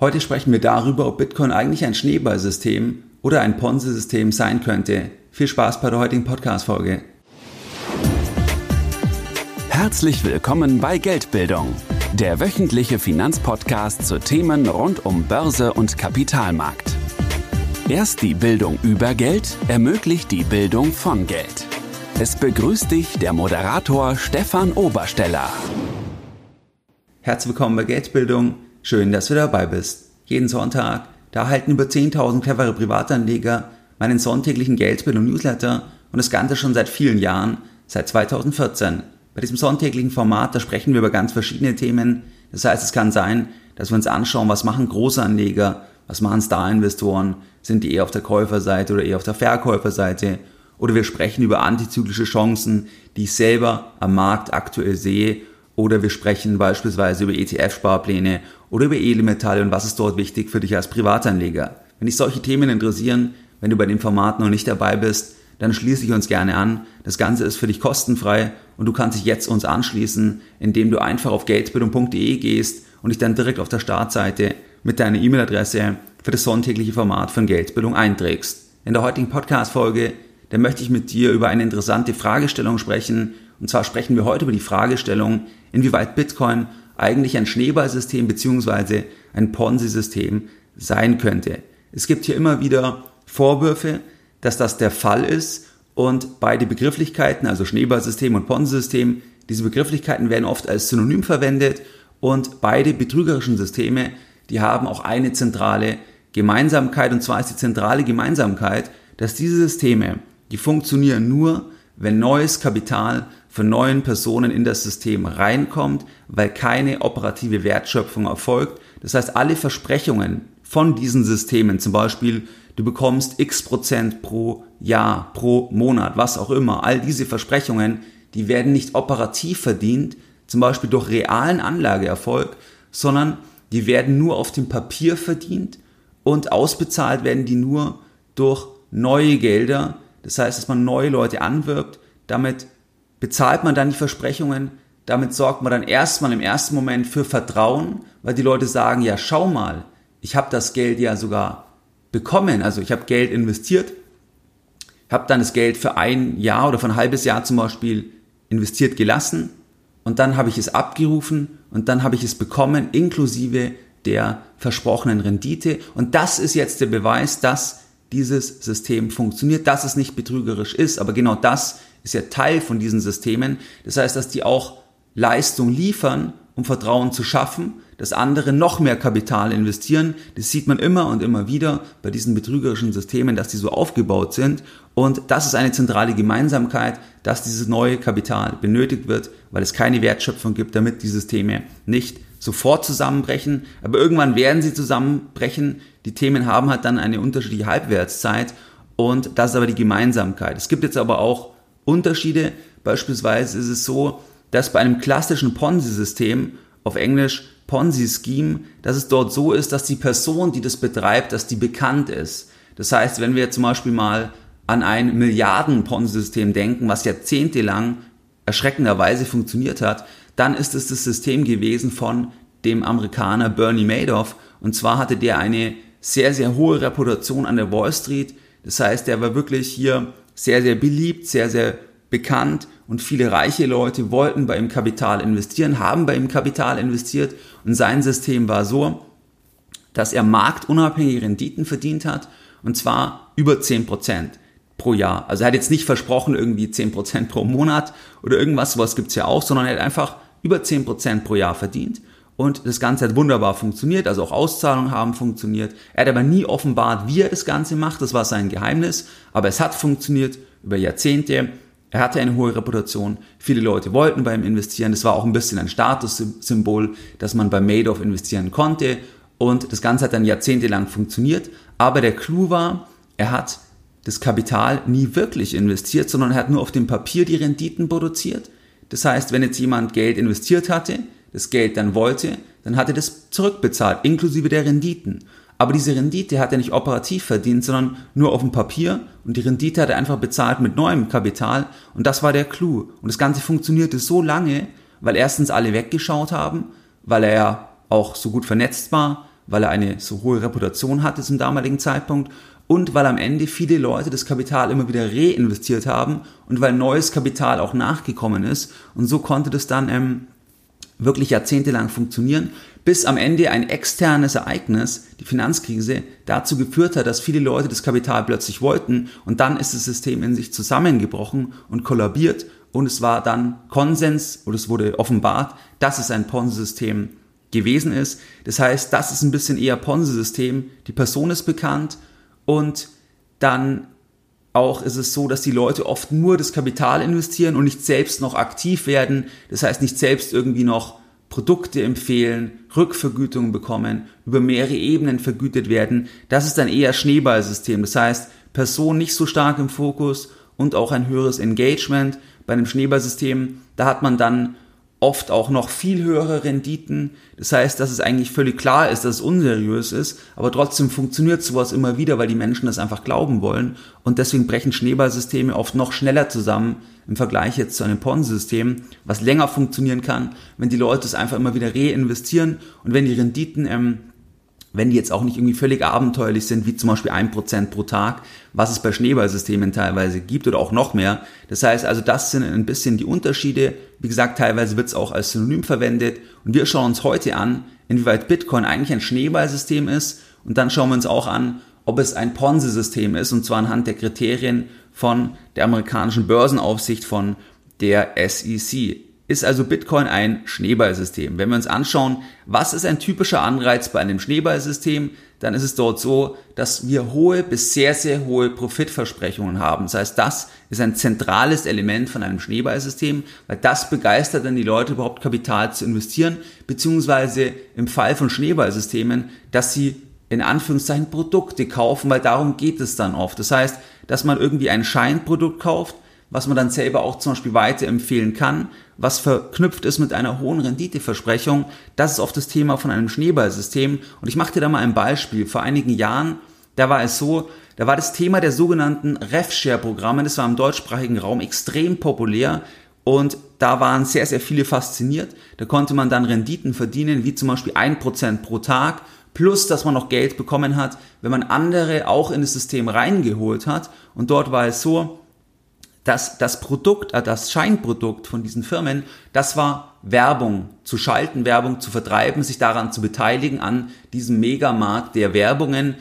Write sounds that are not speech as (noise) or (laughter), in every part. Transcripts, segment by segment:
Heute sprechen wir darüber, ob Bitcoin eigentlich ein Schneeballsystem oder ein Ponzi-System sein könnte. Viel Spaß bei der heutigen Podcast-Folge. Herzlich willkommen bei Geldbildung, der wöchentliche Finanzpodcast zu Themen rund um Börse und Kapitalmarkt. Erst die Bildung über Geld ermöglicht die Bildung von Geld. Es begrüßt dich der Moderator Stefan Obersteller. Herzlich willkommen bei Geldbildung. Schön, dass du dabei bist. Jeden Sonntag, da erhalten über 10.000 clevere Privatanleger meinen sonntäglichen Geldbildung-Newsletter und das Ganze schon seit vielen Jahren, seit 2014. Bei diesem sonntäglichen Format, da sprechen wir über ganz verschiedene Themen. Das heißt, es kann sein, dass wir uns anschauen, was machen Großanleger, was machen Star-Investoren, sind die eher auf der Käuferseite oder eher auf der Verkäuferseite oder wir sprechen über antizyklische Chancen, die ich selber am Markt aktuell sehe oder wir sprechen beispielsweise über ETF-Sparpläne oder über Edelmetalle und was ist dort wichtig für dich als Privatanleger. Wenn dich solche Themen interessieren, wenn du bei dem Format noch nicht dabei bist, dann schließe ich uns gerne an. Das Ganze ist für dich kostenfrei und du kannst dich jetzt uns anschließen, indem du einfach auf geldbildung.de gehst und dich dann direkt auf der Startseite mit deiner E-Mail-Adresse für das sonntägliche Format von Geldbildung einträgst. In der heutigen Podcast-Folge, da möchte ich mit dir über eine interessante Fragestellung sprechen. Und zwar sprechen wir heute über die Fragestellung, inwieweit Bitcoin eigentlich ein Schneeballsystem bzw. ein Ponzi-System sein könnte. Es gibt hier immer wieder Vorwürfe, dass das der Fall ist und beide Begrifflichkeiten, also Schneeballsystem und Ponzi-System, diese Begrifflichkeiten werden oft als Synonym verwendet und beide betrügerischen Systeme, die haben auch eine zentrale Gemeinsamkeit und zwar ist die zentrale Gemeinsamkeit, dass diese Systeme, die funktionieren nur, wenn neues Kapital von neuen Personen in das System reinkommt, weil keine operative Wertschöpfung erfolgt. Das heißt, alle Versprechungen von diesen Systemen, zum Beispiel du bekommst x Prozent pro Jahr, pro Monat, was auch immer, all diese Versprechungen, die werden nicht operativ verdient, zum Beispiel durch realen Anlageerfolg, sondern die werden nur auf dem Papier verdient und ausbezahlt werden die nur durch neue Gelder. Das heißt, dass man neue Leute anwirbt, damit bezahlt man dann die Versprechungen, damit sorgt man dann erstmal im ersten Moment für Vertrauen, weil die Leute sagen, ja, schau mal, ich habe das Geld ja sogar bekommen, also ich habe Geld investiert, habe dann das Geld für ein Jahr oder für ein halbes Jahr zum Beispiel investiert gelassen und dann habe ich es abgerufen und dann habe ich es bekommen, inklusive der versprochenen Rendite. Und das ist jetzt der Beweis, dass dieses System funktioniert, dass es nicht betrügerisch ist, aber genau das ist ja Teil von diesen Systemen. Das heißt, dass die auch Leistung liefern, um Vertrauen zu schaffen, dass andere noch mehr Kapital investieren. Das sieht man immer und immer wieder bei diesen betrügerischen Systemen, dass die so aufgebaut sind. Und das ist eine zentrale Gemeinsamkeit, dass dieses neue Kapital benötigt wird, weil es keine Wertschöpfung gibt, damit die Systeme nicht sofort zusammenbrechen. Aber irgendwann werden sie zusammenbrechen. Die Themen haben halt dann eine unterschiedliche Halbwertszeit. Und das ist aber die Gemeinsamkeit. Es gibt jetzt aber auch Unterschiede. Beispielsweise ist es so, dass bei einem klassischen Ponzi-System, auf Englisch Ponzi-Scheme, dass es dort so ist, dass die Person, die das betreibt, dass die bekannt ist. Das heißt, wenn wir zum Beispiel mal an ein Milliarden-Ponzi-System denken, was jahrzehntelang erschreckenderweise funktioniert hat, dann ist es das System gewesen von dem Amerikaner Bernie Madoff. Und zwar hatte der eine sehr, sehr hohe Reputation an der Wall Street. Das heißt, der war wirklich hier sehr, sehr beliebt, sehr, sehr bekannt. Und viele reiche Leute wollten bei ihm Kapital investieren, haben bei ihm Kapital investiert. Und sein System war so, dass er marktunabhängige Renditen verdient hat und zwar über 10% pro Jahr. Also er hat jetzt nicht versprochen irgendwie 10% pro Monat oder irgendwas, sowas gibt's ja auch, sondern er hat einfach über 10% pro Jahr verdient und das Ganze hat wunderbar funktioniert, also auch Auszahlungen haben funktioniert. Er hat aber nie offenbart, wie er das Ganze macht, das war sein Geheimnis, aber es hat funktioniert über Jahrzehnte. Er hatte eine hohe Reputation, viele Leute wollten bei ihm investieren, das war auch ein bisschen ein Statussymbol, dass man bei Madoff investieren konnte und das Ganze hat dann jahrzehntelang funktioniert, aber der Clou war, er hat das Kapital nie wirklich investiert, sondern er hat nur auf dem Papier die Renditen produziert. Das heißt, wenn jetzt jemand Geld investiert hatte, das Geld dann wollte, dann hat er das zurückbezahlt, inklusive der Renditen. Aber diese Rendite hat er nicht operativ verdient, sondern nur auf dem Papier und die Rendite hat er einfach bezahlt mit neuem Kapital und das war der Clou. Und das Ganze funktionierte so lange, weil erstens alle weggeschaut haben, weil er auch so gut vernetzt war, weil er eine so hohe Reputation hatte zum damaligen Zeitpunkt und weil am Ende viele Leute das Kapital immer wieder reinvestiert haben und weil neues Kapital auch nachgekommen ist. Und so konnte das dann ähm, wirklich jahrzehntelang funktionieren, bis am Ende ein externes Ereignis, die Finanzkrise, dazu geführt hat, dass viele Leute das Kapital plötzlich wollten und dann ist das System in sich zusammengebrochen und kollabiert und es war dann Konsens oder es wurde offenbart, dass es ein Ponzi-System gewesen ist. Das heißt, das ist ein bisschen eher Ponzi-System. Die Person ist bekannt und dann auch ist es so, dass die Leute oft nur das Kapital investieren und nicht selbst noch aktiv werden. Das heißt, nicht selbst irgendwie noch Produkte empfehlen, Rückvergütungen bekommen, über mehrere Ebenen vergütet werden. Das ist ein eher Schneeballsystem. Das heißt, Person nicht so stark im Fokus und auch ein höheres Engagement. Bei einem Schneeballsystem, da hat man dann oft auch noch viel höhere Renditen. Das heißt, dass es eigentlich völlig klar ist, dass es unseriös ist, aber trotzdem funktioniert sowas immer wieder, weil die Menschen das einfach glauben wollen und deswegen brechen Schneeballsysteme oft noch schneller zusammen im Vergleich jetzt zu einem Ponzi-System, was länger funktionieren kann, wenn die Leute es einfach immer wieder reinvestieren und wenn die Renditen ähm, wenn die jetzt auch nicht irgendwie völlig abenteuerlich sind, wie zum Beispiel ein Prozent pro Tag, was es bei Schneeballsystemen teilweise gibt oder auch noch mehr. Das heißt also, das sind ein bisschen die Unterschiede. Wie gesagt, teilweise wird es auch als Synonym verwendet. Und wir schauen uns heute an, inwieweit Bitcoin eigentlich ein Schneeballsystem ist. Und dann schauen wir uns auch an, ob es ein Ponzi-System ist, und zwar anhand der Kriterien von der amerikanischen Börsenaufsicht von der SEC ist also Bitcoin ein Schneeballsystem. Wenn wir uns anschauen, was ist ein typischer Anreiz bei einem Schneeballsystem, dann ist es dort so, dass wir hohe bis sehr, sehr hohe Profitversprechungen haben. Das heißt, das ist ein zentrales Element von einem Schneeballsystem, weil das begeistert dann die Leute überhaupt Kapital zu investieren, beziehungsweise im Fall von Schneeballsystemen, dass sie in Anführungszeichen Produkte kaufen, weil darum geht es dann oft. Das heißt, dass man irgendwie ein Scheinprodukt kauft, was man dann selber auch zum Beispiel weiterempfehlen kann, was verknüpft ist mit einer hohen Renditeversprechung. Das ist oft das Thema von einem Schneeballsystem. Und ich mache dir da mal ein Beispiel. Vor einigen Jahren, da war es so, da war das Thema der sogenannten RefShare-Programme, das war im deutschsprachigen Raum extrem populär. Und da waren sehr, sehr viele fasziniert. Da konnte man dann Renditen verdienen, wie zum Beispiel ein Prozent pro Tag, plus dass man noch Geld bekommen hat, wenn man andere auch in das System reingeholt hat. Und dort war es so, dass das Produkt, äh, das Scheinprodukt von diesen Firmen, das war Werbung zu schalten, Werbung zu vertreiben, sich daran zu beteiligen an diesem Megamarkt der Werbungen,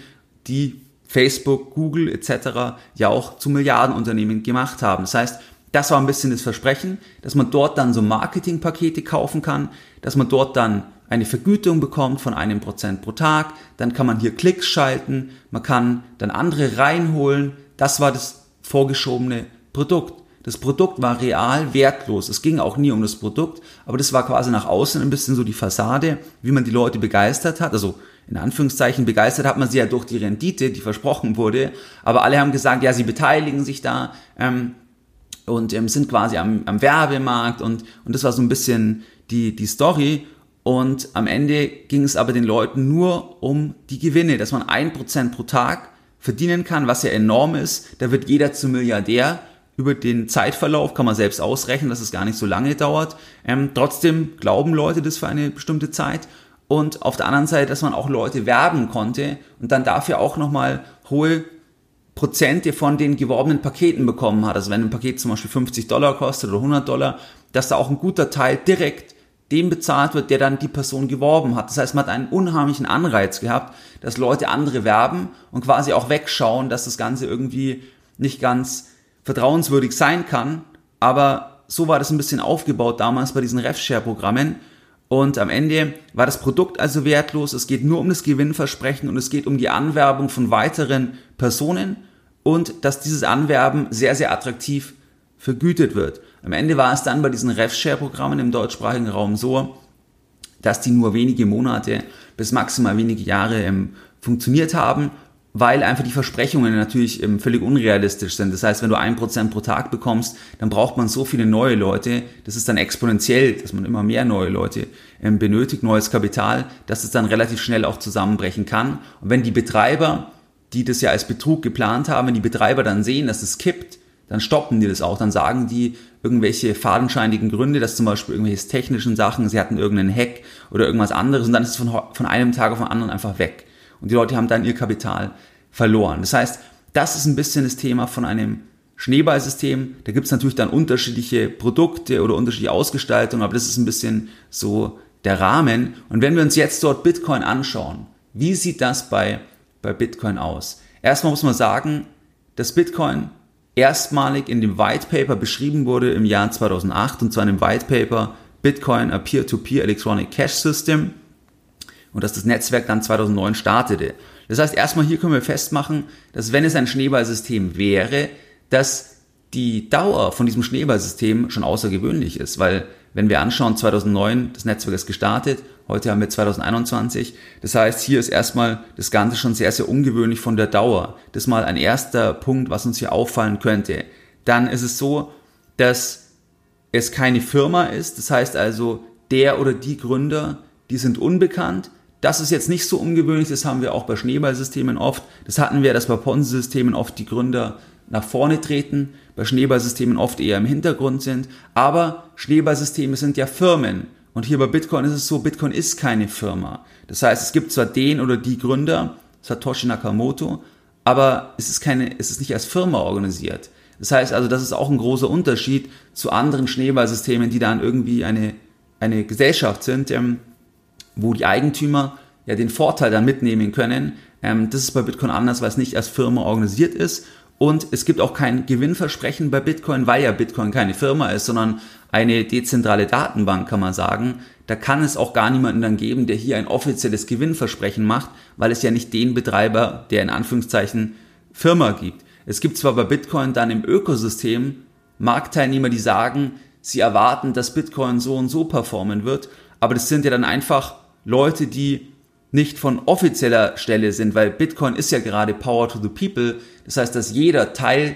die Facebook, Google etc. ja auch zu Milliardenunternehmen gemacht haben. Das heißt, das war ein bisschen das Versprechen, dass man dort dann so Marketingpakete kaufen kann, dass man dort dann eine Vergütung bekommt von einem Prozent pro Tag, dann kann man hier Klicks schalten, man kann dann andere reinholen. Das war das vorgeschobene Produkt. Das Produkt war real wertlos. Es ging auch nie um das Produkt, aber das war quasi nach außen ein bisschen so die Fassade, wie man die Leute begeistert hat. Also in Anführungszeichen begeistert hat man sie ja durch die Rendite, die versprochen wurde. Aber alle haben gesagt, ja, sie beteiligen sich da ähm, und ähm, sind quasi am, am Werbemarkt und, und das war so ein bisschen die, die Story. Und am Ende ging es aber den Leuten nur um die Gewinne, dass man ein Prozent pro Tag verdienen kann, was ja enorm ist. Da wird jeder zum Milliardär über den Zeitverlauf kann man selbst ausrechnen, dass es gar nicht so lange dauert. Ähm, trotzdem glauben Leute das für eine bestimmte Zeit. Und auf der anderen Seite, dass man auch Leute werben konnte und dann dafür auch nochmal hohe Prozente von den geworbenen Paketen bekommen hat. Also wenn ein Paket zum Beispiel 50 Dollar kostet oder 100 Dollar, dass da auch ein guter Teil direkt dem bezahlt wird, der dann die Person geworben hat. Das heißt, man hat einen unheimlichen Anreiz gehabt, dass Leute andere werben und quasi auch wegschauen, dass das Ganze irgendwie nicht ganz vertrauenswürdig sein kann, aber so war das ein bisschen aufgebaut damals bei diesen RefShare-Programmen. Und am Ende war das Produkt also wertlos. Es geht nur um das Gewinnversprechen und es geht um die Anwerbung von weiteren Personen und dass dieses Anwerben sehr, sehr attraktiv vergütet wird. Am Ende war es dann bei diesen RefShare-Programmen im deutschsprachigen Raum so, dass die nur wenige Monate bis maximal wenige Jahre ähm, funktioniert haben weil einfach die Versprechungen natürlich ähm, völlig unrealistisch sind. Das heißt, wenn du ein Prozent pro Tag bekommst, dann braucht man so viele neue Leute, das ist dann exponentiell, dass man immer mehr neue Leute ähm, benötigt, neues Kapital, dass es dann relativ schnell auch zusammenbrechen kann. Und wenn die Betreiber, die das ja als Betrug geplant haben, wenn die Betreiber dann sehen, dass es kippt, dann stoppen die das auch. Dann sagen die irgendwelche fadenscheinigen Gründe, dass zum Beispiel irgendwelche technischen Sachen, sie hatten irgendeinen Hack oder irgendwas anderes und dann ist es von, von einem Tag auf den anderen einfach weg. Und die Leute haben dann ihr Kapital verloren. Das heißt, das ist ein bisschen das Thema von einem Schneeballsystem. Da gibt es natürlich dann unterschiedliche Produkte oder unterschiedliche Ausgestaltungen, aber das ist ein bisschen so der Rahmen. Und wenn wir uns jetzt dort Bitcoin anschauen, wie sieht das bei, bei Bitcoin aus? Erstmal muss man sagen, dass Bitcoin erstmalig in dem White Paper beschrieben wurde im Jahr 2008 und zwar in dem White Paper Bitcoin a Peer-to-Peer -Peer Electronic Cash System und dass das Netzwerk dann 2009 startete. Das heißt, erstmal hier können wir festmachen, dass wenn es ein Schneeballsystem wäre, dass die Dauer von diesem Schneeballsystem schon außergewöhnlich ist, weil wenn wir anschauen, 2009, das Netzwerk ist gestartet, heute haben wir 2021. Das heißt, hier ist erstmal das Ganze schon sehr, sehr ungewöhnlich von der Dauer. Das ist mal ein erster Punkt, was uns hier auffallen könnte. Dann ist es so, dass es keine Firma ist. Das heißt also, der oder die Gründer, die sind unbekannt. Das ist jetzt nicht so ungewöhnlich, das haben wir auch bei Schneeballsystemen oft. Das hatten wir, dass bei Ponzi-Systemen oft die Gründer nach vorne treten, bei Schneeballsystemen oft eher im Hintergrund sind. Aber Schneeballsysteme sind ja Firmen. Und hier bei Bitcoin ist es so, Bitcoin ist keine Firma. Das heißt, es gibt zwar den oder die Gründer, Satoshi Nakamoto, aber es ist keine, es ist nicht als Firma organisiert. Das heißt also, das ist auch ein großer Unterschied zu anderen Schneeballsystemen, die dann irgendwie eine, eine Gesellschaft sind, ähm, wo die Eigentümer ja den Vorteil dann mitnehmen können. Ähm, das ist bei Bitcoin anders, weil es nicht als Firma organisiert ist und es gibt auch kein Gewinnversprechen bei Bitcoin, weil ja Bitcoin keine Firma ist, sondern eine dezentrale Datenbank, kann man sagen. Da kann es auch gar niemanden dann geben, der hier ein offizielles Gewinnversprechen macht, weil es ja nicht den Betreiber der in Anführungszeichen Firma gibt. Es gibt zwar bei Bitcoin dann im Ökosystem Marktteilnehmer, die sagen, sie erwarten, dass Bitcoin so und so performen wird, aber das sind ja dann einfach Leute, die nicht von offizieller Stelle sind, weil Bitcoin ist ja gerade Power to the People. Das heißt, dass jeder Teil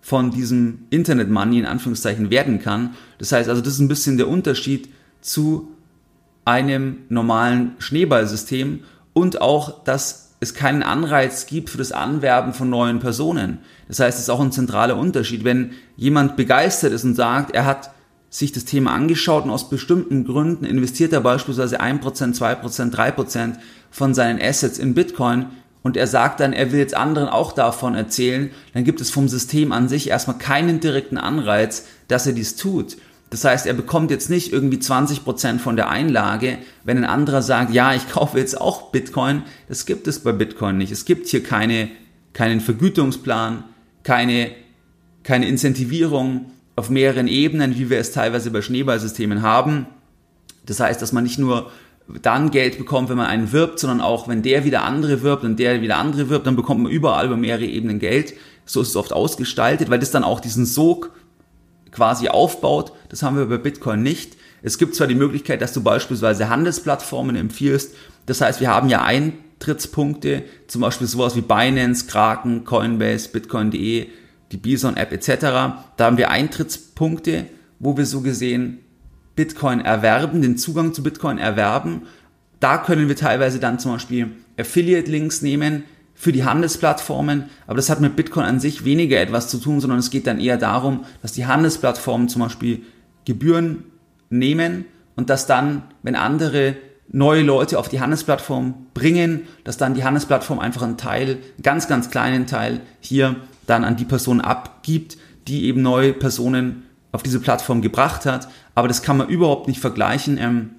von diesem Internet Money in Anführungszeichen werden kann. Das heißt also, das ist ein bisschen der Unterschied zu einem normalen Schneeballsystem und auch, dass es keinen Anreiz gibt für das Anwerben von neuen Personen. Das heißt, es ist auch ein zentraler Unterschied. Wenn jemand begeistert ist und sagt, er hat sich das Thema angeschaut und aus bestimmten Gründen investiert er beispielsweise 1%, 2%, 3% von seinen Assets in Bitcoin und er sagt dann, er will jetzt anderen auch davon erzählen, dann gibt es vom System an sich erstmal keinen direkten Anreiz, dass er dies tut. Das heißt, er bekommt jetzt nicht irgendwie 20% von der Einlage, wenn ein anderer sagt, ja, ich kaufe jetzt auch Bitcoin. Das gibt es bei Bitcoin nicht. Es gibt hier keine, keinen Vergütungsplan, keine, keine Incentivierung auf mehreren Ebenen, wie wir es teilweise bei Schneeballsystemen haben. Das heißt, dass man nicht nur dann Geld bekommt, wenn man einen wirbt, sondern auch, wenn der wieder andere wirbt und der wieder andere wirbt, dann bekommt man überall über mehrere Ebenen Geld. So ist es oft ausgestaltet, weil das dann auch diesen Sog quasi aufbaut. Das haben wir bei Bitcoin nicht. Es gibt zwar die Möglichkeit, dass du beispielsweise Handelsplattformen empfiehlst. Das heißt, wir haben ja Eintrittspunkte, zum Beispiel sowas wie Binance, Kraken, Coinbase, Bitcoin.de, die Bison-App etc. Da haben wir Eintrittspunkte, wo wir so gesehen Bitcoin erwerben, den Zugang zu Bitcoin erwerben. Da können wir teilweise dann zum Beispiel Affiliate-Links nehmen für die Handelsplattformen, aber das hat mit Bitcoin an sich weniger etwas zu tun, sondern es geht dann eher darum, dass die Handelsplattformen zum Beispiel Gebühren nehmen und dass dann, wenn andere neue Leute auf die Handelsplattform bringen, dass dann die Handelsplattform einfach einen Teil, einen ganz, ganz kleinen Teil hier dann an die Person abgibt, die eben neue Personen auf diese Plattform gebracht hat. Aber das kann man überhaupt nicht vergleichen ähm,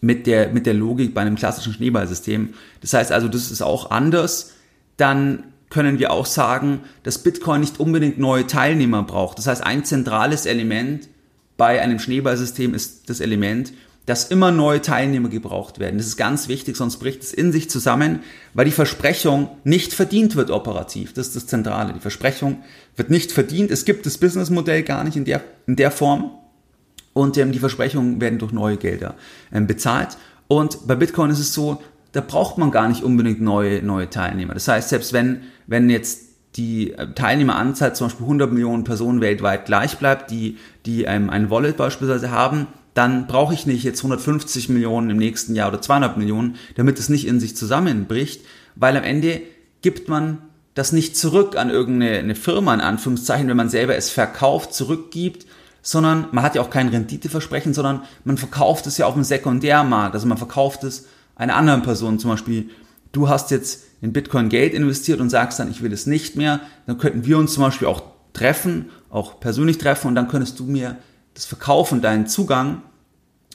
mit, der, mit der Logik bei einem klassischen Schneeballsystem. Das heißt also, das ist auch anders. Dann können wir auch sagen, dass Bitcoin nicht unbedingt neue Teilnehmer braucht. Das heißt, ein zentrales Element bei einem Schneeballsystem ist das Element, dass immer neue Teilnehmer gebraucht werden. Das ist ganz wichtig, sonst bricht es in sich zusammen, weil die Versprechung nicht verdient wird operativ. Das ist das Zentrale. Die Versprechung wird nicht verdient. Es gibt das Businessmodell gar nicht in der, in der Form. Und ähm, die Versprechungen werden durch neue Gelder ähm, bezahlt. Und bei Bitcoin ist es so, da braucht man gar nicht unbedingt neue, neue Teilnehmer. Das heißt, selbst wenn, wenn jetzt die äh, Teilnehmeranzahl zum Beispiel 100 Millionen Personen weltweit gleich bleibt, die, die ähm, ein Wallet beispielsweise haben, dann brauche ich nicht jetzt 150 Millionen im nächsten Jahr oder 200 Millionen, damit es nicht in sich zusammenbricht, weil am Ende gibt man das nicht zurück an irgendeine Firma, in Anführungszeichen, wenn man selber es verkauft, zurückgibt, sondern man hat ja auch kein Renditeversprechen, sondern man verkauft es ja auf dem Sekundärmarkt. Also man verkauft es einer anderen Person. Zum Beispiel, du hast jetzt in Bitcoin Geld investiert und sagst dann, ich will es nicht mehr. Dann könnten wir uns zum Beispiel auch treffen, auch persönlich treffen und dann könntest du mir das verkaufen, deinen Zugang.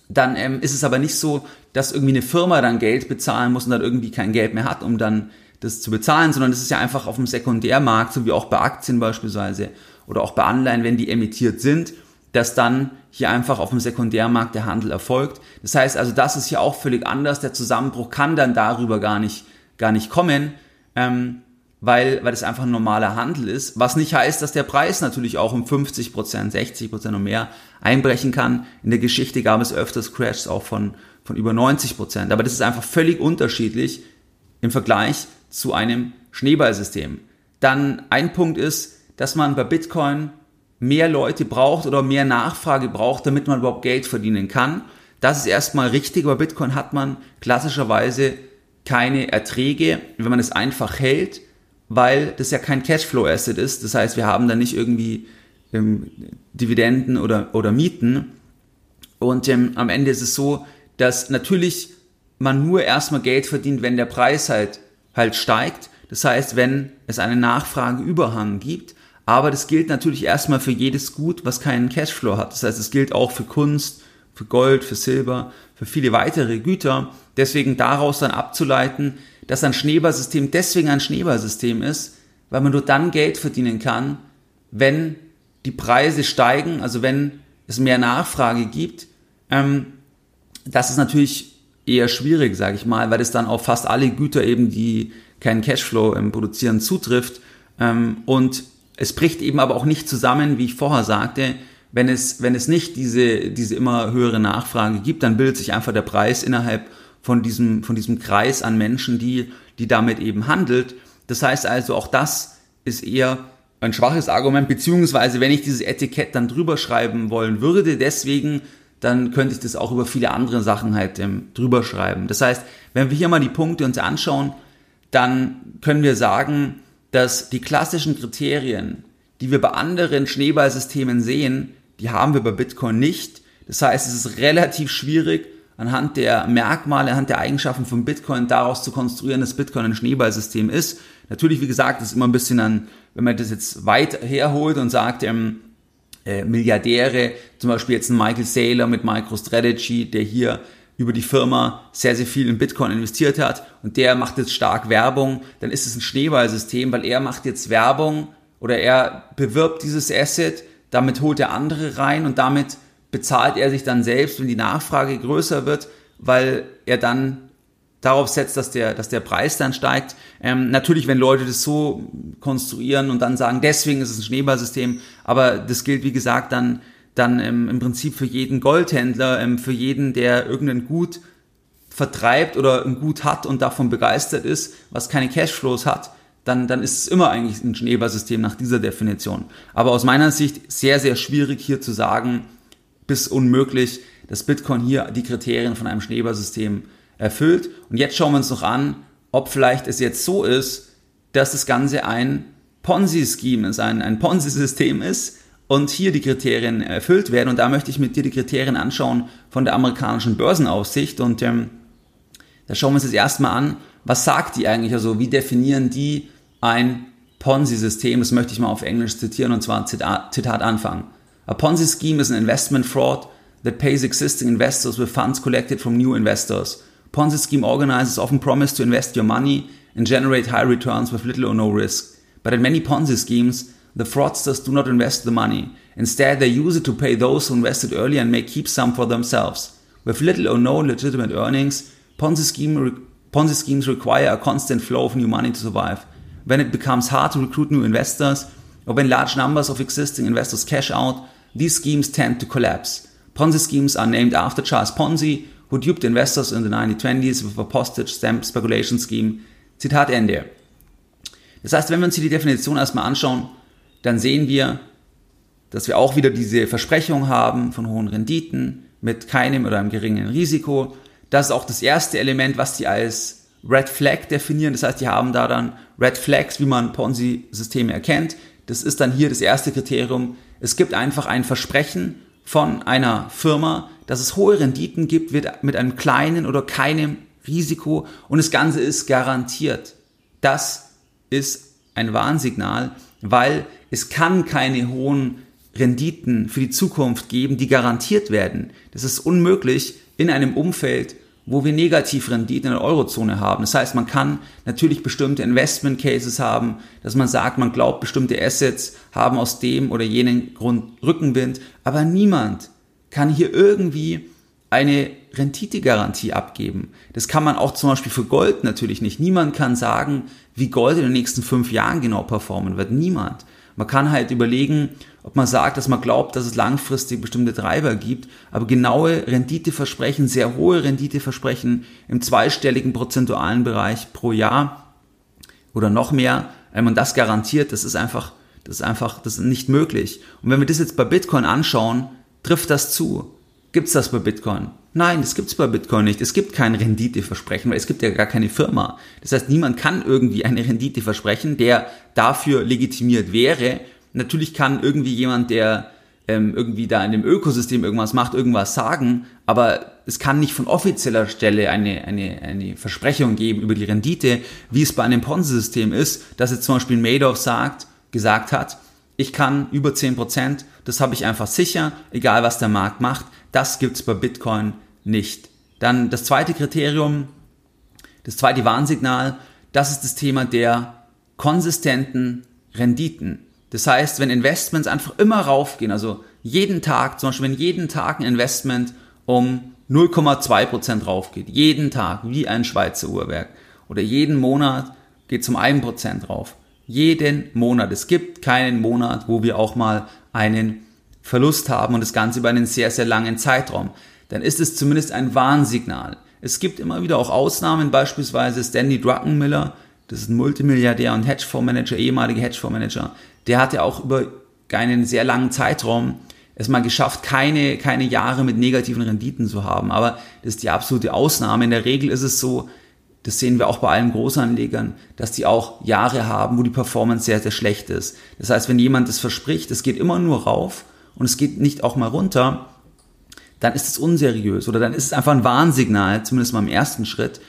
Dann ähm, ist es aber nicht so, dass irgendwie eine Firma dann Geld bezahlen muss und dann irgendwie kein Geld mehr hat, um dann das zu bezahlen, sondern es ist ja einfach auf dem Sekundärmarkt, so wie auch bei Aktien beispielsweise oder auch bei Anleihen, wenn die emittiert sind, dass dann hier einfach auf dem Sekundärmarkt der Handel erfolgt. Das heißt also, das ist hier auch völlig anders. Der Zusammenbruch kann dann darüber gar nicht, gar nicht kommen, ähm, weil, weil es einfach ein normaler Handel ist. Was nicht heißt, dass der Preis natürlich auch um 50 Prozent, 60 Prozent und mehr einbrechen kann. In der Geschichte gab es öfters Crashs auch von, von über 90 Prozent. Aber das ist einfach völlig unterschiedlich im Vergleich zu einem Schneeballsystem. Dann ein Punkt ist, dass man bei Bitcoin mehr Leute braucht oder mehr Nachfrage braucht, damit man überhaupt Geld verdienen kann. Das ist erstmal richtig, aber Bitcoin hat man klassischerweise keine Erträge, wenn man es einfach hält, weil das ja kein Cashflow-Asset ist. Das heißt, wir haben da nicht irgendwie ähm, Dividenden oder, oder Mieten. Und ähm, am Ende ist es so, dass natürlich man nur erstmal Geld verdient, wenn der Preis halt, halt steigt. Das heißt, wenn es einen Nachfrageüberhang gibt, aber das gilt natürlich erstmal für jedes Gut, was keinen Cashflow hat. Das heißt, es gilt auch für Kunst, für Gold, für Silber, für viele weitere Güter. Deswegen daraus dann abzuleiten, dass ein Schneeballsystem deswegen ein Schneeballsystem ist, weil man nur dann Geld verdienen kann, wenn die Preise steigen, also wenn es mehr Nachfrage gibt. Ähm, das ist natürlich eher schwierig, sage ich mal, weil es dann auf fast alle Güter eben, die keinen Cashflow ähm, produzieren, zutrifft. Ähm, und es bricht eben aber auch nicht zusammen, wie ich vorher sagte, wenn es, wenn es nicht diese, diese immer höhere Nachfrage gibt, dann bildet sich einfach der Preis innerhalb von diesem, von diesem Kreis an Menschen, die, die damit eben handelt. Das heißt also, auch das ist eher ein schwaches Argument, beziehungsweise wenn ich dieses Etikett dann drüber schreiben wollen würde, deswegen, dann könnte ich das auch über viele andere Sachen halt ähm, drüber schreiben. Das heißt, wenn wir hier mal die Punkte uns anschauen, dann können wir sagen, dass die klassischen Kriterien, die wir bei anderen Schneeballsystemen sehen, die haben wir bei Bitcoin nicht. Das heißt, es ist relativ schwierig, anhand der Merkmale, anhand der Eigenschaften von Bitcoin daraus zu konstruieren, dass Bitcoin ein Schneeballsystem ist. Natürlich, wie gesagt, ist immer ein bisschen an, wenn man das jetzt weit herholt und sagt, ähm, äh, Milliardäre, zum Beispiel jetzt ein Michael Saylor mit MicroStrategy, der hier über die Firma sehr, sehr viel in Bitcoin investiert hat und der macht jetzt stark Werbung, dann ist es ein Schneeballsystem, weil er macht jetzt Werbung oder er bewirbt dieses Asset, damit holt er andere rein und damit bezahlt er sich dann selbst, wenn die Nachfrage größer wird, weil er dann darauf setzt, dass der, dass der Preis dann steigt. Ähm, natürlich, wenn Leute das so konstruieren und dann sagen, deswegen ist es ein Schneeballsystem, aber das gilt, wie gesagt, dann dann ähm, im Prinzip für jeden Goldhändler, ähm, für jeden, der irgendein Gut vertreibt oder ein Gut hat und davon begeistert ist, was keine Cashflows hat, dann, dann ist es immer eigentlich ein Schneeballsystem nach dieser Definition. Aber aus meiner Sicht sehr, sehr schwierig hier zu sagen, bis unmöglich, dass Bitcoin hier die Kriterien von einem Schneeballsystem erfüllt. Und jetzt schauen wir uns noch an, ob vielleicht es jetzt so ist, dass das Ganze ein Ponzi-Scheme ist, ein, ein Ponzi-System ist, und hier die Kriterien erfüllt werden. Und da möchte ich mit dir die Kriterien anschauen von der amerikanischen Börsenaufsicht. Und ähm, da schauen wir uns jetzt erstmal an, was sagt die eigentlich? Also wie definieren die ein Ponzi-System? Das möchte ich mal auf Englisch zitieren und zwar Zitat, Zitat anfangen. A Ponzi scheme is an investment fraud that pays existing investors with funds collected from new investors. Ponzi scheme organizers often promise to invest your money and generate high returns with little or no risk. But in many Ponzi schemes, The fraudsters do not invest the money. Instead, they use it to pay those who invested early and may keep some for themselves. With little or no legitimate earnings, Ponzi, scheme, Ponzi schemes require a constant flow of new money to survive. When it becomes hard to recruit new investors, or when large numbers of existing investors cash out, these schemes tend to collapse. Ponzi schemes are named after Charles Ponzi, who duped investors in the 1920s with a postage stamp speculation scheme. Zitat Ende. Das heißt, wenn wir uns hier die Definition erstmal anschauen, dann sehen wir, dass wir auch wieder diese Versprechung haben von hohen Renditen mit keinem oder einem geringen Risiko. Das ist auch das erste Element, was die als Red Flag definieren. Das heißt, die haben da dann Red Flags, wie man Ponzi-Systeme erkennt. Das ist dann hier das erste Kriterium. Es gibt einfach ein Versprechen von einer Firma, dass es hohe Renditen gibt mit einem kleinen oder keinem Risiko und das Ganze ist garantiert. Das ist ein Warnsignal, weil es kann keine hohen Renditen für die Zukunft geben, die garantiert werden. Das ist unmöglich in einem Umfeld, wo wir Negativrenditen in der Eurozone haben. Das heißt, man kann natürlich bestimmte Investment Cases haben, dass man sagt, man glaubt, bestimmte Assets haben aus dem oder jenen Grund Rückenwind, aber niemand kann hier irgendwie eine Renditegarantie abgeben. Das kann man auch zum Beispiel für Gold natürlich nicht. Niemand kann sagen, wie Gold in den nächsten fünf Jahren genau performen wird. Niemand. Man kann halt überlegen, ob man sagt, dass man glaubt, dass es langfristig bestimmte Treiber gibt, aber genaue Renditeversprechen, sehr hohe Renditeversprechen im zweistelligen prozentualen Bereich pro Jahr oder noch mehr, wenn man das garantiert, das ist einfach, das ist einfach, das ist nicht möglich. Und wenn wir das jetzt bei Bitcoin anschauen, trifft das zu. Gibt es das bei Bitcoin? Nein, das gibt es bei Bitcoin nicht. Es gibt kein Renditeversprechen, weil es gibt ja gar keine Firma. Das heißt, niemand kann irgendwie eine Rendite versprechen, der dafür legitimiert wäre. Natürlich kann irgendwie jemand, der ähm, irgendwie da in dem Ökosystem irgendwas macht, irgendwas sagen, aber es kann nicht von offizieller Stelle eine, eine, eine Versprechung geben über die Rendite, wie es bei einem Ponzi-System ist, dass jetzt zum Beispiel Madoff sagt, gesagt hat, ich kann über 10%, das habe ich einfach sicher, egal was der Markt macht, das gibt es bei Bitcoin nicht. Dann das zweite Kriterium, das zweite Warnsignal, das ist das Thema der konsistenten Renditen. Das heißt, wenn Investments einfach immer raufgehen, also jeden Tag, zum Beispiel wenn jeden Tag ein Investment um 0,2% raufgeht, jeden Tag, wie ein Schweizer Uhrwerk, oder jeden Monat geht es um 1% rauf. Jeden Monat. Es gibt keinen Monat, wo wir auch mal einen Verlust haben und das Ganze über einen sehr, sehr langen Zeitraum dann ist es zumindest ein Warnsignal. Es gibt immer wieder auch Ausnahmen, beispielsweise Stanley Druckenmiller, das ist ein Multimilliardär und Hedgefondsmanager, ehemaliger Hedgefondsmanager, der hat ja auch über einen sehr langen Zeitraum es mal geschafft, keine, keine Jahre mit negativen Renditen zu haben. Aber das ist die absolute Ausnahme. In der Regel ist es so, das sehen wir auch bei allen Großanlegern, dass die auch Jahre haben, wo die Performance sehr, sehr schlecht ist. Das heißt, wenn jemand das verspricht, es geht immer nur rauf und es geht nicht auch mal runter, dann ist es unseriös oder dann ist es einfach ein Warnsignal, zumindest mal im ersten Schritt.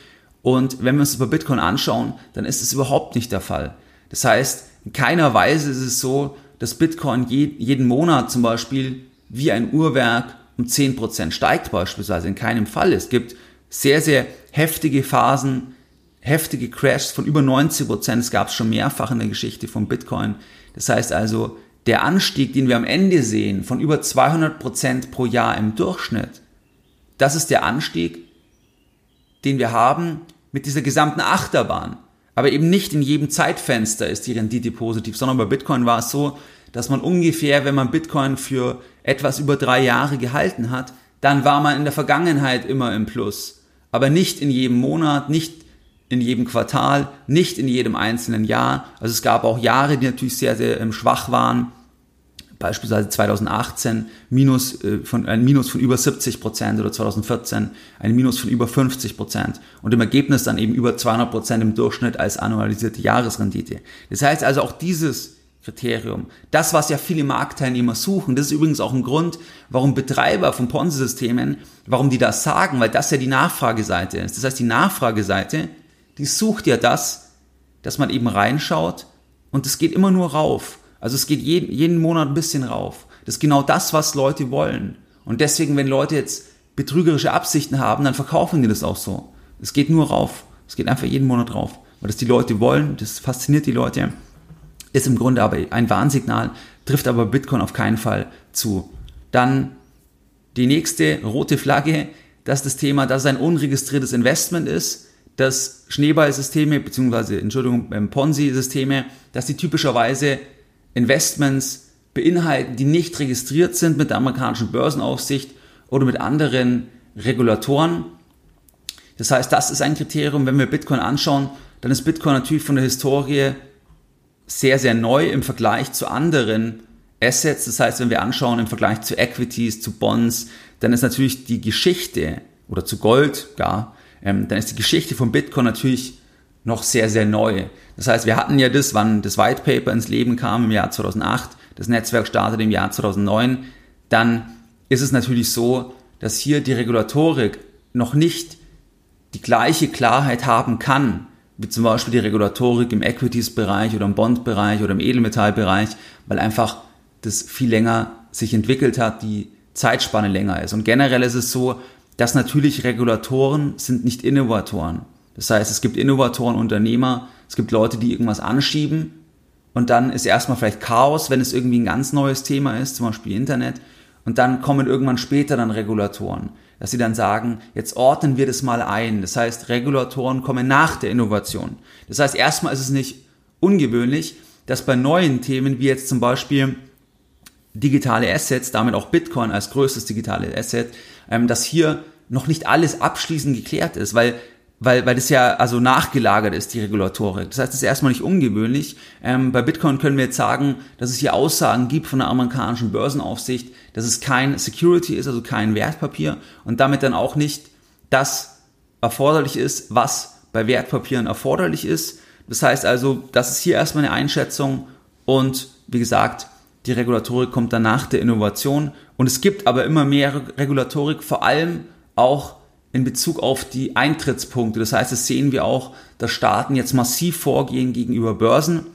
Und wenn wir uns das bei Bitcoin anschauen, dann ist es überhaupt nicht der Fall. Das heißt, in keiner Weise ist es so, dass Bitcoin jeden Monat zum Beispiel wie ein Uhrwerk um 10% steigt beispielsweise. In keinem Fall. Es gibt sehr, sehr heftige Phasen, heftige Crashs von über 90%. Es gab es schon mehrfach in der Geschichte von Bitcoin. Das heißt also, der Anstieg, den wir am Ende sehen, von über 200 Prozent pro Jahr im Durchschnitt, das ist der Anstieg, den wir haben mit dieser gesamten Achterbahn. Aber eben nicht in jedem Zeitfenster ist die Rendite positiv, sondern bei Bitcoin war es so, dass man ungefähr, wenn man Bitcoin für etwas über drei Jahre gehalten hat, dann war man in der Vergangenheit immer im Plus. Aber nicht in jedem Monat, nicht in jedem Quartal, nicht in jedem einzelnen Jahr. Also es gab auch Jahre, die natürlich sehr, sehr ähm, schwach waren beispielsweise 2018 Minus äh, von, ein Minus von über 70 Prozent oder 2014 ein Minus von über 50 Prozent und im Ergebnis dann eben über 200 Prozent im Durchschnitt als annualisierte Jahresrendite. Das heißt also auch dieses Kriterium, das was ja viele Marktteilnehmer suchen, das ist übrigens auch ein Grund, warum Betreiber von Ponzi-Systemen, warum die das sagen, weil das ja die Nachfrageseite ist. Das heißt, die Nachfrageseite, die sucht ja das, dass man eben reinschaut und es geht immer nur rauf. Also es geht jeden, jeden Monat ein bisschen rauf. Das ist genau das, was Leute wollen. Und deswegen, wenn Leute jetzt betrügerische Absichten haben, dann verkaufen die das auch so. Es geht nur rauf. Es geht einfach jeden Monat rauf. Weil das die Leute wollen, das fasziniert die Leute. Ist im Grunde aber ein Warnsignal, trifft aber Bitcoin auf keinen Fall zu. Dann die nächste rote Flagge, dass das Thema, dass es ein unregistriertes Investment ist, dass Schneeballsysteme, beziehungsweise, Entschuldigung, ähm, Ponzi-Systeme, dass die typischerweise Investments beinhalten, die nicht registriert sind mit der amerikanischen Börsenaufsicht oder mit anderen Regulatoren. Das heißt, das ist ein Kriterium. Wenn wir Bitcoin anschauen, dann ist Bitcoin natürlich von der Historie sehr, sehr neu im Vergleich zu anderen Assets. Das heißt, wenn wir anschauen im Vergleich zu Equities, zu Bonds, dann ist natürlich die Geschichte oder zu Gold gar, ähm, dann ist die Geschichte von Bitcoin natürlich noch sehr, sehr neu. Das heißt, wir hatten ja das, wann das White Paper ins Leben kam im Jahr 2008, das Netzwerk startete im Jahr 2009, dann ist es natürlich so, dass hier die Regulatorik noch nicht die gleiche Klarheit haben kann, wie zum Beispiel die Regulatorik im Equities-Bereich oder im Bond-Bereich oder im Edelmetall-Bereich, weil einfach das viel länger sich entwickelt hat, die Zeitspanne länger ist. Und generell ist es so, dass natürlich Regulatoren sind nicht Innovatoren. Das heißt, es gibt Innovatoren, Unternehmer, es gibt Leute, die irgendwas anschieben und dann ist erstmal vielleicht Chaos, wenn es irgendwie ein ganz neues Thema ist, zum Beispiel Internet. Und dann kommen irgendwann später dann Regulatoren, dass sie dann sagen, jetzt ordnen wir das mal ein. Das heißt, Regulatoren kommen nach der Innovation. Das heißt, erstmal ist es nicht ungewöhnlich, dass bei neuen Themen, wie jetzt zum Beispiel digitale Assets, damit auch Bitcoin als größtes digitales Asset, ähm, dass hier noch nicht alles abschließend geklärt ist, weil weil, weil das ja also nachgelagert ist, die Regulatorik. Das heißt, es ist erstmal nicht ungewöhnlich. Ähm, bei Bitcoin können wir jetzt sagen, dass es hier Aussagen gibt von der amerikanischen Börsenaufsicht, dass es kein Security ist, also kein Wertpapier und damit dann auch nicht das erforderlich ist, was bei Wertpapieren erforderlich ist. Das heißt also, das ist hier erstmal eine Einschätzung und wie gesagt, die Regulatorik kommt dann nach der Innovation und es gibt aber immer mehr Regulatorik, vor allem auch in Bezug auf die Eintrittspunkte. Das heißt, das sehen wir auch, dass Staaten jetzt massiv vorgehen gegenüber Börsen,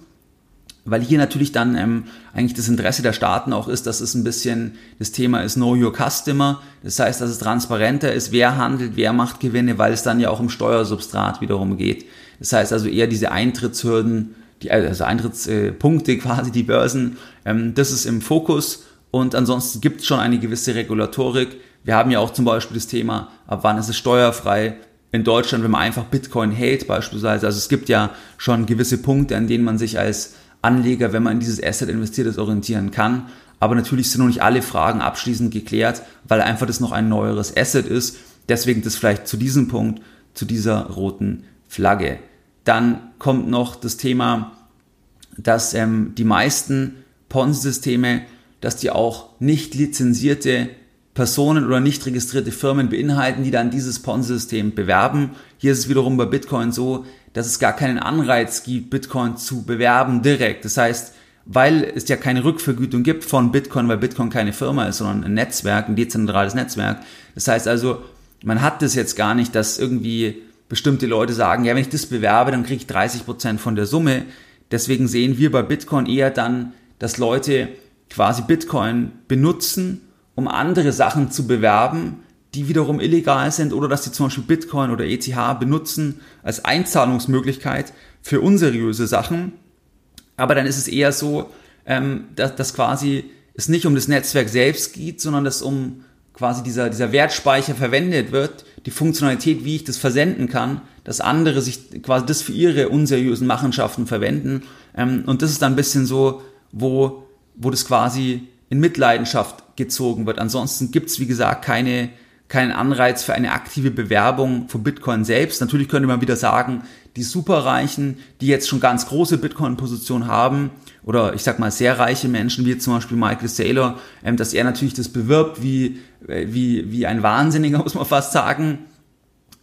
weil hier natürlich dann ähm, eigentlich das Interesse der Staaten auch ist, dass es ein bisschen das Thema ist Know Your Customer. Das heißt, dass es transparenter ist, wer handelt, wer macht Gewinne, weil es dann ja auch im Steuersubstrat wiederum geht. Das heißt also eher diese Eintrittshürden, die, also Eintrittspunkte (laughs) quasi, die Börsen, ähm, das ist im Fokus. Und ansonsten gibt es schon eine gewisse Regulatorik, wir haben ja auch zum Beispiel das Thema, ab wann ist es steuerfrei in Deutschland, wenn man einfach Bitcoin hält beispielsweise. Also es gibt ja schon gewisse Punkte, an denen man sich als Anleger, wenn man in dieses Asset investiert ist, orientieren kann. Aber natürlich sind noch nicht alle Fragen abschließend geklärt, weil einfach das noch ein neueres Asset ist. Deswegen das vielleicht zu diesem Punkt, zu dieser roten Flagge. Dann kommt noch das Thema, dass ähm, die meisten Ponzi-Systeme, dass die auch nicht lizenzierte Personen oder nicht registrierte Firmen beinhalten, die dann dieses Ponzi-System bewerben. Hier ist es wiederum bei Bitcoin so, dass es gar keinen Anreiz gibt, Bitcoin zu bewerben direkt. Das heißt, weil es ja keine Rückvergütung gibt von Bitcoin, weil Bitcoin keine Firma ist, sondern ein Netzwerk, ein dezentrales Netzwerk. Das heißt also, man hat das jetzt gar nicht, dass irgendwie bestimmte Leute sagen, ja, wenn ich das bewerbe, dann kriege ich 30 Prozent von der Summe. Deswegen sehen wir bei Bitcoin eher dann, dass Leute quasi Bitcoin benutzen, um andere Sachen zu bewerben, die wiederum illegal sind oder dass sie zum Beispiel Bitcoin oder ETH benutzen als Einzahlungsmöglichkeit für unseriöse Sachen. Aber dann ist es eher so, ähm, dass, dass quasi es nicht um das Netzwerk selbst geht, sondern dass um quasi dieser, dieser Wertspeicher verwendet wird, die Funktionalität, wie ich das versenden kann, dass andere sich quasi das für ihre unseriösen Machenschaften verwenden. Ähm, und das ist dann ein bisschen so, wo, wo das quasi in Mitleidenschaft gezogen wird. Ansonsten gibt es, wie gesagt, keine, keinen Anreiz für eine aktive Bewerbung von Bitcoin selbst. Natürlich könnte man wieder sagen, die Superreichen, die jetzt schon ganz große Bitcoin-Positionen haben, oder ich sag mal sehr reiche Menschen, wie zum Beispiel Michael Saylor, ähm, dass er natürlich das bewirbt wie, äh, wie, wie ein Wahnsinniger, (laughs) muss man fast sagen,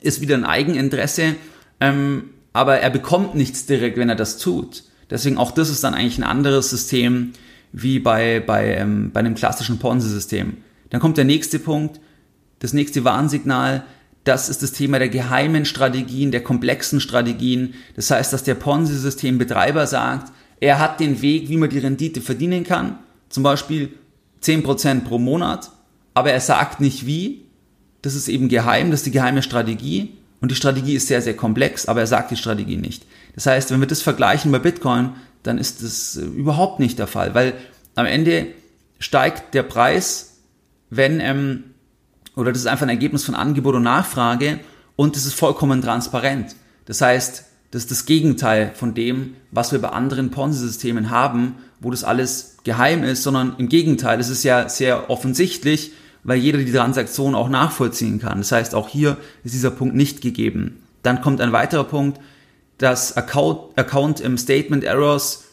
ist wieder ein Eigeninteresse, ähm, aber er bekommt nichts direkt, wenn er das tut. Deswegen auch das ist dann eigentlich ein anderes System, wie bei, bei, ähm, bei einem klassischen Ponzi-System. Dann kommt der nächste Punkt, das nächste Warnsignal, das ist das Thema der geheimen Strategien, der komplexen Strategien. Das heißt, dass der Ponzi-Systembetreiber sagt, er hat den Weg, wie man die Rendite verdienen kann, zum Beispiel 10% pro Monat, aber er sagt nicht wie. Das ist eben geheim, das ist die geheime Strategie. Und die Strategie ist sehr, sehr komplex, aber er sagt die Strategie nicht. Das heißt, wenn wir das vergleichen bei Bitcoin, dann ist das äh, überhaupt nicht der Fall, weil am Ende steigt der Preis, wenn, ähm, oder das ist einfach ein Ergebnis von Angebot und Nachfrage und das ist vollkommen transparent. Das heißt, das ist das Gegenteil von dem, was wir bei anderen Ponzi-Systemen haben, wo das alles geheim ist, sondern im Gegenteil, es ist ja sehr offensichtlich, weil jeder die Transaktion auch nachvollziehen kann. Das heißt, auch hier ist dieser Punkt nicht gegeben. Dann kommt ein weiterer Punkt, dass Account, Account im Statement Errors,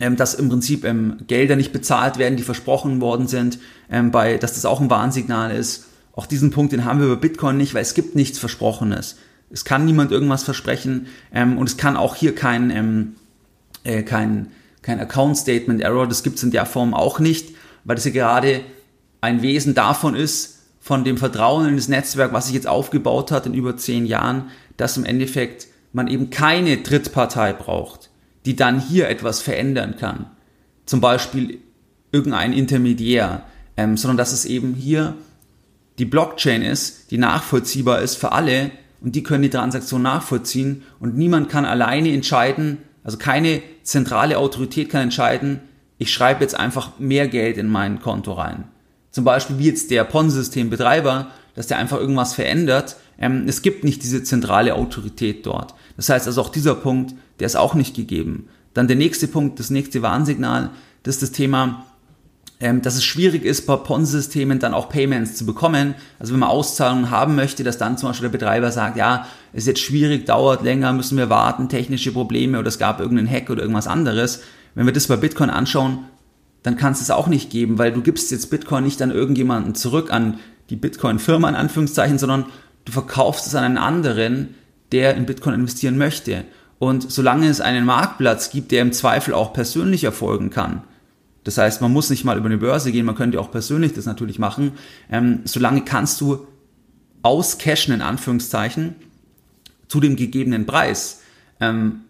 ähm, dass im Prinzip ähm, Gelder nicht bezahlt werden, die versprochen worden sind, ähm, bei, dass das auch ein Warnsignal ist. auch diesen Punkt, den haben wir über Bitcoin nicht, weil es gibt nichts Versprochenes. Es kann niemand irgendwas versprechen ähm, und es kann auch hier kein, ähm, äh, kein, kein Account Statement Error, das gibt es in der Form auch nicht, weil das ja gerade ein Wesen davon ist, von dem Vertrauen in das Netzwerk, was sich jetzt aufgebaut hat in über zehn Jahren, dass im Endeffekt man eben keine Drittpartei braucht, die dann hier etwas verändern kann. Zum Beispiel irgendein Intermediär, ähm, sondern dass es eben hier die Blockchain ist, die nachvollziehbar ist für alle und die können die Transaktion nachvollziehen und niemand kann alleine entscheiden, also keine zentrale Autorität kann entscheiden, ich schreibe jetzt einfach mehr Geld in mein Konto rein. Zum Beispiel wie jetzt der PON-Systembetreiber, dass der einfach irgendwas verändert. Ähm, es gibt nicht diese zentrale Autorität dort. Das heißt also auch dieser Punkt, der ist auch nicht gegeben. Dann der nächste Punkt, das nächste Warnsignal, das ist das Thema, ähm, dass es schwierig ist, bei PON-Systemen dann auch Payments zu bekommen. Also wenn man Auszahlungen haben möchte, dass dann zum Beispiel der Betreiber sagt, ja, ist jetzt schwierig, dauert länger, müssen wir warten, technische Probleme oder es gab irgendeinen Hack oder irgendwas anderes. Wenn wir das bei Bitcoin anschauen, dann kannst es auch nicht geben, weil du gibst jetzt Bitcoin nicht an irgendjemanden zurück, an die Bitcoin-Firma in Anführungszeichen, sondern du verkaufst es an einen anderen, der in Bitcoin investieren möchte. Und solange es einen Marktplatz gibt, der im Zweifel auch persönlich erfolgen kann, das heißt, man muss nicht mal über eine Börse gehen, man könnte auch persönlich das natürlich machen, ähm, solange kannst du auscashen in Anführungszeichen zu dem gegebenen Preis. Ähm,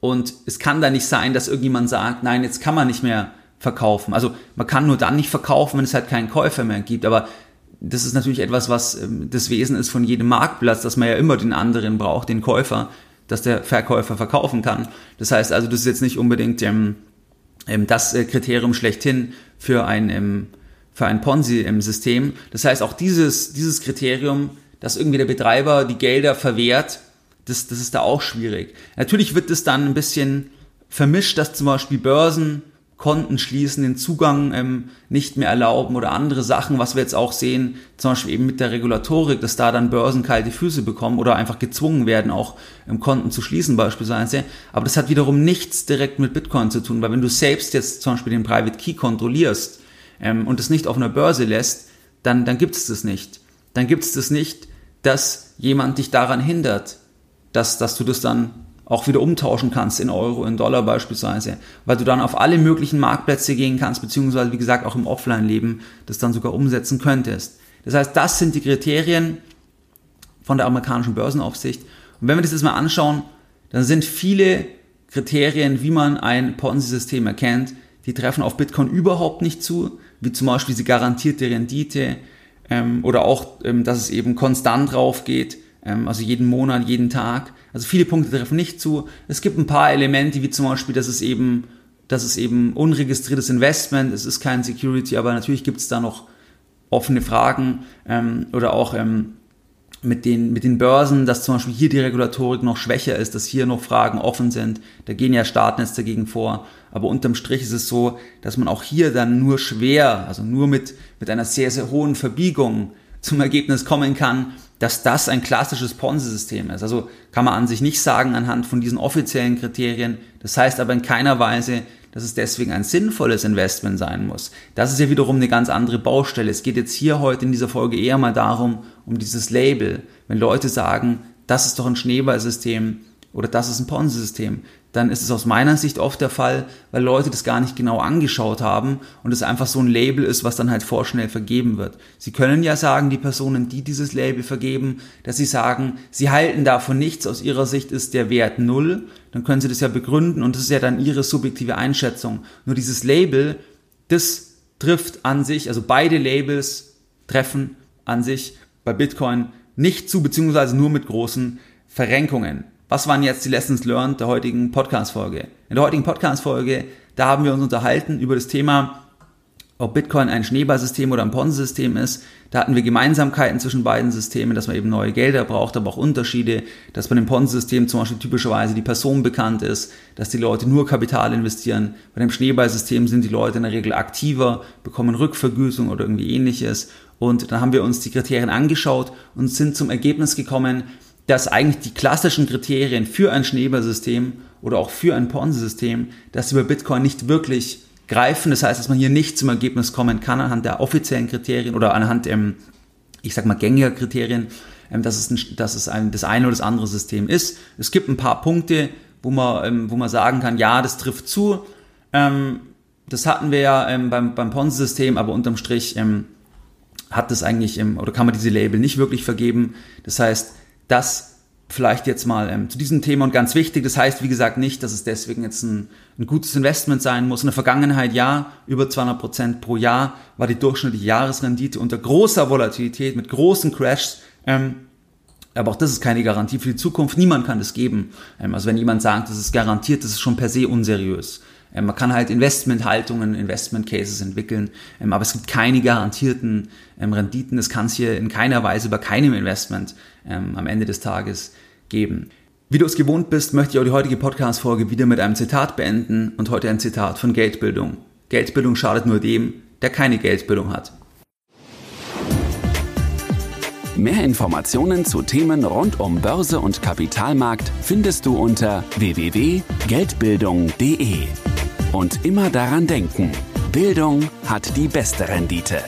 und es kann da nicht sein, dass irgendjemand sagt, nein, jetzt kann man nicht mehr verkaufen. Also man kann nur dann nicht verkaufen, wenn es halt keinen Käufer mehr gibt. Aber das ist natürlich etwas, was ähm, das Wesen ist von jedem Marktplatz, dass man ja immer den anderen braucht, den Käufer, dass der Verkäufer verkaufen kann. Das heißt also, das ist jetzt nicht unbedingt ähm, ähm, das äh, Kriterium schlechthin für ein, ähm, für ein Ponzi-System. Das heißt, auch dieses, dieses Kriterium, dass irgendwie der Betreiber die Gelder verwehrt, das, das ist da auch schwierig. Natürlich wird es dann ein bisschen vermischt, dass zum Beispiel Börsen Konten schließen, den Zugang ähm, nicht mehr erlauben oder andere Sachen, was wir jetzt auch sehen, zum Beispiel eben mit der Regulatorik, dass da dann Börsen kalte Füße bekommen oder einfach gezwungen werden, auch ähm, Konten zu schließen beispielsweise. Aber das hat wiederum nichts direkt mit Bitcoin zu tun, weil wenn du selbst jetzt zum Beispiel den Private Key kontrollierst ähm, und es nicht auf einer Börse lässt, dann, dann gibt es das nicht. Dann gibt es das nicht, dass jemand dich daran hindert, dass, dass du das dann auch wieder umtauschen kannst in Euro, in Dollar beispielsweise, weil du dann auf alle möglichen Marktplätze gehen kannst, beziehungsweise wie gesagt auch im Offline-Leben das dann sogar umsetzen könntest. Das heißt, das sind die Kriterien von der amerikanischen Börsenaufsicht. Und wenn wir das jetzt mal anschauen, dann sind viele Kriterien, wie man ein Ponzi-System erkennt, die treffen auf Bitcoin überhaupt nicht zu, wie zum Beispiel diese garantierte Rendite ähm, oder auch, ähm, dass es eben konstant drauf geht, also jeden Monat, jeden Tag. Also viele Punkte treffen nicht zu. Es gibt ein paar Elemente, wie zum Beispiel, dass es eben, dass es eben unregistriertes Investment, es ist kein Security, aber natürlich gibt es da noch offene Fragen ähm, oder auch ähm, mit den, mit den Börsen, dass zum Beispiel hier die Regulatorik noch schwächer ist, dass hier noch Fragen offen sind. Da gehen ja Staaten jetzt dagegen vor. Aber unterm Strich ist es so, dass man auch hier dann nur schwer, also nur mit, mit einer sehr, sehr hohen Verbiegung zum Ergebnis kommen kann, dass das ein klassisches Ponzi-System ist. Also kann man an sich nicht sagen anhand von diesen offiziellen Kriterien. Das heißt aber in keiner Weise, dass es deswegen ein sinnvolles Investment sein muss. Das ist ja wiederum eine ganz andere Baustelle. Es geht jetzt hier heute in dieser Folge eher mal darum, um dieses Label. Wenn Leute sagen, das ist doch ein Schneeballsystem oder das ist ein Ponzi-System, dann ist es aus meiner Sicht oft der Fall, weil Leute das gar nicht genau angeschaut haben und es einfach so ein Label ist, was dann halt vorschnell vergeben wird. Sie können ja sagen, die Personen, die dieses Label vergeben, dass sie sagen, sie halten davon nichts, aus ihrer Sicht ist der Wert null, dann können sie das ja begründen und das ist ja dann ihre subjektive Einschätzung. Nur dieses Label, das trifft an sich, also beide Labels treffen an sich bei Bitcoin nicht zu, beziehungsweise nur mit großen Verrenkungen. Was waren jetzt die Lessons learned der heutigen Podcast-Folge? In der heutigen Podcast-Folge, da haben wir uns unterhalten über das Thema, ob Bitcoin ein Schneeballsystem oder ein Ponzi-System ist. Da hatten wir Gemeinsamkeiten zwischen beiden Systemen, dass man eben neue Gelder braucht, aber auch Unterschiede, dass bei dem Ponzi-System zum Beispiel typischerweise die Person bekannt ist, dass die Leute nur Kapital investieren. Bei dem Schneeballsystem sind die Leute in der Regel aktiver, bekommen Rückvergütung oder irgendwie ähnliches. Und dann haben wir uns die Kriterien angeschaut und sind zum Ergebnis gekommen, dass eigentlich die klassischen Kriterien für ein Schneeballsystem oder auch für ein Ponzi-System, dass sie bei Bitcoin nicht wirklich greifen. Das heißt, dass man hier nicht zum Ergebnis kommen kann anhand der offiziellen Kriterien oder anhand ähm, ich sag mal, gängiger Kriterien, ähm, dass es, ein, dass es ein, das eine oder das andere System ist. Es gibt ein paar Punkte, wo man, ähm, wo man sagen kann, ja, das trifft zu. Ähm, das hatten wir ja ähm, beim, beim Ponzi-System, aber unterm Strich ähm, hat das eigentlich, ähm, oder kann man diese Label nicht wirklich vergeben. Das heißt, das vielleicht jetzt mal ähm, zu diesem Thema und ganz wichtig, das heißt wie gesagt nicht, dass es deswegen jetzt ein, ein gutes Investment sein muss. In der Vergangenheit ja, über 200 Prozent pro Jahr war die durchschnittliche Jahresrendite unter großer Volatilität mit großen Crashs. Ähm, aber auch das ist keine Garantie für die Zukunft. Niemand kann das geben. Ähm, also wenn jemand sagt, das ist garantiert, das ist schon per se unseriös. Ähm, man kann halt Investmenthaltungen, Investment Cases entwickeln, ähm, aber es gibt keine garantierten ähm, Renditen. Das kann es hier in keiner Weise bei keinem Investment am Ende des Tages geben. Wie du es gewohnt bist, möchte ich auch die heutige Podcast-Folge wieder mit einem Zitat beenden und heute ein Zitat von Geldbildung. Geldbildung schadet nur dem, der keine Geldbildung hat. Mehr Informationen zu Themen rund um Börse und Kapitalmarkt findest du unter www.geldbildung.de. Und immer daran denken, Bildung hat die beste Rendite.